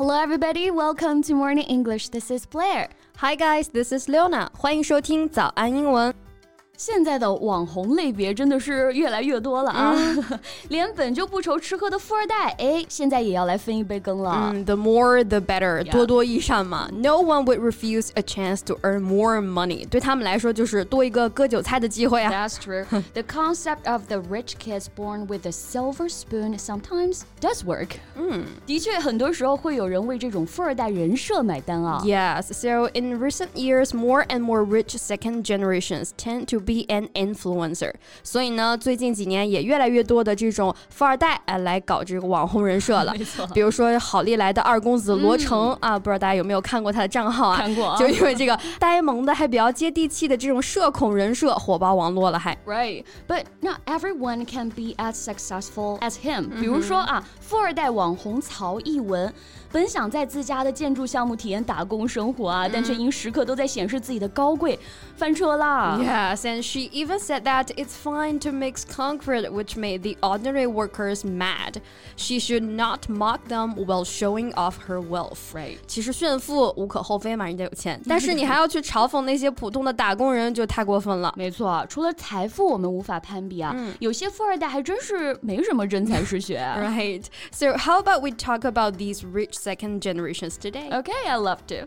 Hello, everybody. Welcome to Morning English. This is Blair. Hi, guys. This is Leona. 欢迎收听早安英文。 现在的网红类别真的是越来越多了啊！连本就不愁吃喝的富二代，哎，现在也要来分一杯羹了。嗯，the more the better，多多益善嘛。No one would refuse a chance to earn more money。对他们来说，就是多一个割韭菜的机会啊。That's true. The concept of the rich kids born with a silver spoon sometimes does work. 嗯，的确，很多时候会有人为这种富二代人设买单啊。Yes. So in recent years, more and more rich second generations tend to be be an influencer，所以呢，最近几年也越来越多的这种富二代哎来搞这个网红人设了。没错，比如说好利来的二公子罗成、嗯、啊，不知道大家有没有看过他的账号啊？看过、啊，就因为这个呆萌的还比较接地气的这种社恐人设火爆网络了，还。Right, but not everyone can be as successful as him、嗯。比如说啊，富二代网红曹艺文。本想在自家的建筑项目体验打工生活啊，但却因时刻都在显示自己的高贵，翻车啦。Yes, and she even said that it's fine to mix concrete, which made the ordinary workers mad. She should not mock them while showing off her wealth. Right. 其实炫富无可厚非嘛，人家有钱，但是你还要去嘲讽那些普通的打工人，就太过分了。没错，除了财富我们无法攀比啊，嗯、有些富二代还真是没什么真才实学。right. So how about we talk about these rich second generations today. Okay, I love to.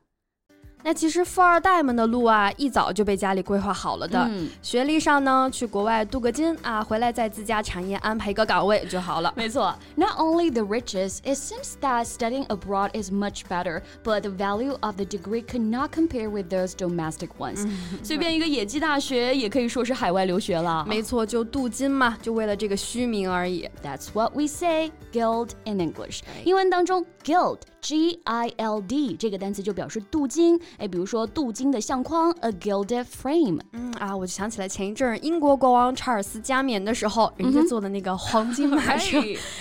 那其实富二代们的路啊，一早就被家里规划好了的。嗯、学历上呢，去国外镀个金啊，回来在自家产业安排一个岗位就好了。没错，Not only the riches, it seems that studying abroad is much better, but the value of the degree cannot compare with those domestic ones。随便一个野鸡大学也可以说是海外留学了。没错，就镀金嘛，就为了这个虚名而已。That's what we say, gild in English。英文当中，gild。G I L D 这个单词就表示镀金，哎，比如说镀金的相框，a gilded frame。嗯啊，我就想起来前一阵英国国王查尔斯加冕的时候，人家坐的那个黄金马车，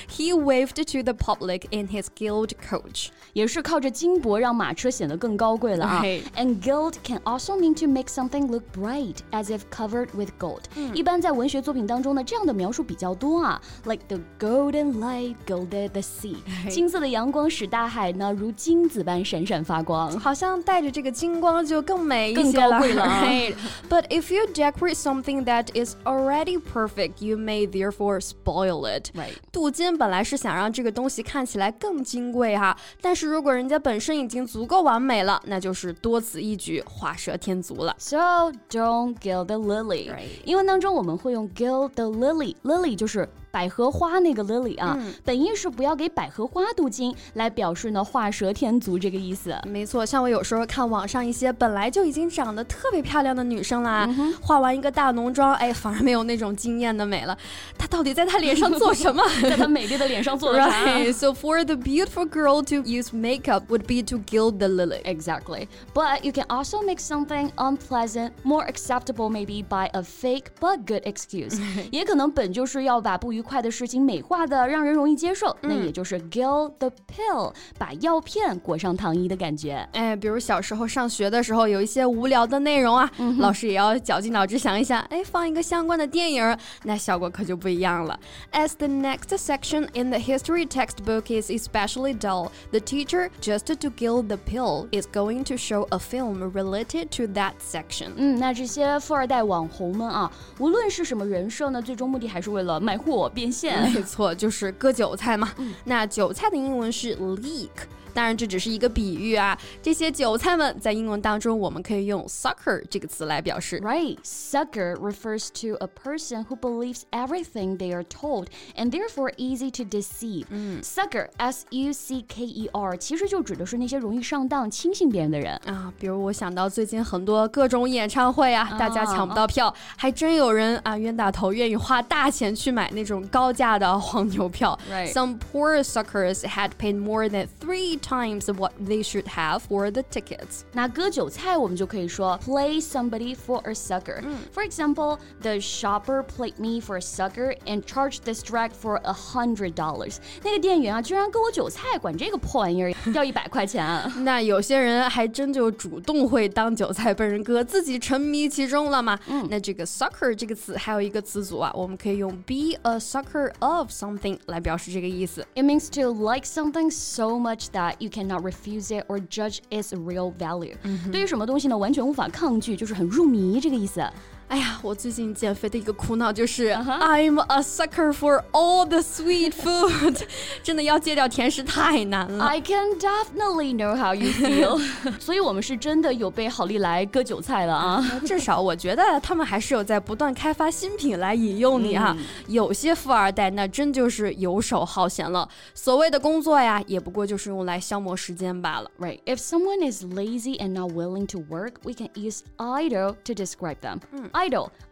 He waved to the public in his gilt coach，也是靠着金箔让马车显得更高贵了啊。And gild can also mean to make something look bright as if covered with gold。一般在文学作品当中呢，这样的描述比较多啊，like the golden light gilded the sea，金色的阳光使大海。 呢如金子般闪闪发光，好像带着这个金光就更美一些了。right. But if you decorate something that is already perfect, you may therefore spoil it. Right. 镀金本来是想让这个东西看起来更金贵哈，但是如果人家本身已经足够完美了，那就是多此一举，画蛇添足了。So don't gild the lily. 英文当中我们会用 gild the lily. Lily 就是百合花那个 lily 啊，嗯、本意是不要给百合花镀金，来表示呢画蛇添足这个意思。没错，像我有时候看网上一些本来就已经长得特别漂亮的女生啦，嗯、化完一个大浓妆，哎，反而没有那种惊艳的美了。她到底在她脸上做什么？在她美丽的脸上做了啥？Right. So for the beautiful girl to use makeup would be to gild the lily. Exactly. But you can also make something unpleasant more acceptable, maybe by a fake but good excuse. 也可能本就是要把不愉愉快的事情美化的让人容易接受，嗯、那也就是 gild the pill，把药片裹上糖衣的感觉。哎，比如小时候上学的时候，有一些无聊的内容啊，嗯、老师也要绞尽脑汁想一想，哎，放一个相关的电影，那效果可就不一样了。As the next section in the history textbook is especially dull, the teacher, just to gild the pill, is going to show a film related to that section. 嗯，那这些富二代网红们啊，无论是什么人设呢，最终目的还是为了卖货。变现，没错，就是割韭菜嘛。那韭菜的英文是 leek。当然，这只是一个比喻啊。这些韭菜们在英文当中，我们可以用 sucker 这个词来表示。Right, sucker refers to a person who believes everything they are told and therefore easy to deceive. 嗯，sucker, s u c k e r，其实就指的是那些容易上当、轻信别人的人啊。比如我想到最近很多各种演唱会啊，大家抢不到票，还真有人啊冤大头愿意花大钱去买那种高价的黄牛票。Right, some poor suckers had paid more than three times what they should have for the tickets. 那割韭菜我们就可以说 play somebody for a sucker. For example, the shopper played me for a sucker and charged this drag for a hundred dollars. 那个店员啊，居然割我韭菜，管这个破玩意儿要一百块钱。那有些人还真就主动会当韭菜被人割，自己沉迷其中了嘛。那这个 sucker 这个词还有一个词组啊，我们可以用 be a sucker of something 来表示这个意思。 It means to like something so much that you cannot refuse it or judge its real value. 对于什么东西呢，完全无法抗拒，就是很入迷这个意思。 哎呀，我最近减肥的一个苦恼就是、uh huh. I'm a sucker for all the sweet food，真的要戒掉甜食太难了。 I can definitely know how you feel 。所以我们是真的有被好利来割韭菜了啊！至少我觉得他们还是有在不断开发新品来引诱你啊。有些富二代那真就是游手好闲了，所谓的工作呀，也不过就是用来消磨时间罢了。 Right. If someone is lazy and not willing to work, we can use idle to describe them. idle,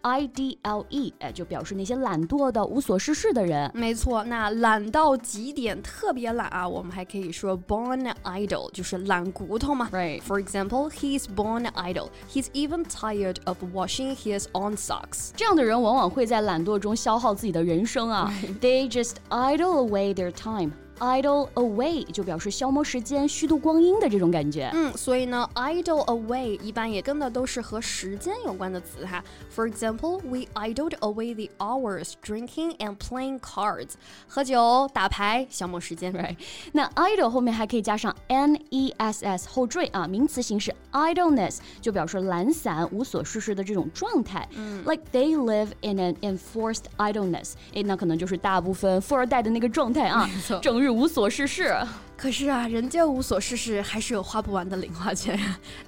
I D L E，哎，就表示那些懒惰的、无所事事的人。没错，那懒到极点，特别懒啊，我们还可以说 born idle，就是懒骨头嘛。 Right. For example, he's born idle. He's even tired of washing his own socks. 这样的人往往会在懒惰中消耗自己的人生啊。They just idle away their time. idle away 就表示消磨时间、虚度光阴的这种感觉。嗯，所以呢，idle away 一般也跟的都是和时间有关的词哈。For example, we idled away the hours drinking and playing cards，喝酒、打牌，消磨时间。 Right，那 idle 后面还可以加上 n e s s 后缀啊，名词形式 idleness 就表示懒散、无所事事的这种状态。嗯，like they live in an enforced idleness，哎，那可能就是大部分富二代的那个状态啊，整日 无所事事。可是啊，人家无所事事，还是有花不完的零花钱。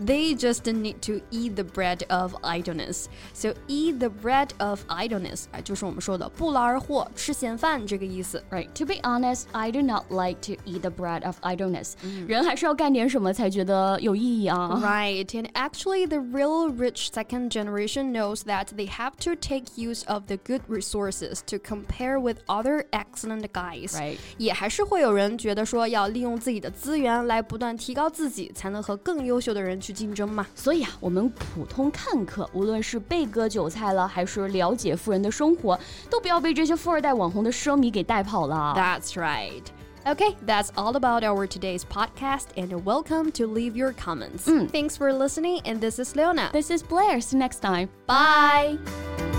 They just need to eat the bread of idleness. So eat the bread of idleness，哎，就是我们说的不劳而获，吃闲饭这个意思。 Right. To be honest, I do not like to eat the bread of idleness. 人还是要干点什么才觉得有意义啊。 Right, and actually, the real rich second generation knows that they have to take use of the good resources to compare with other excellent guys. Right. 也还是会有人觉得说要利 用自己的资源来不断提高自己，才能和更优秀的人去竞争嘛。所以啊，我们普通看客，无论是被割韭菜了，还是了解富人的生活，都不要被这些富二代网红的奢靡给带跑了。 That's right. Okay, that's all about our today's podcast, and welcome to leave your comments. Thanks for listening, and this is Leona. This is Blair. See you next time. Bye.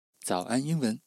早安英文。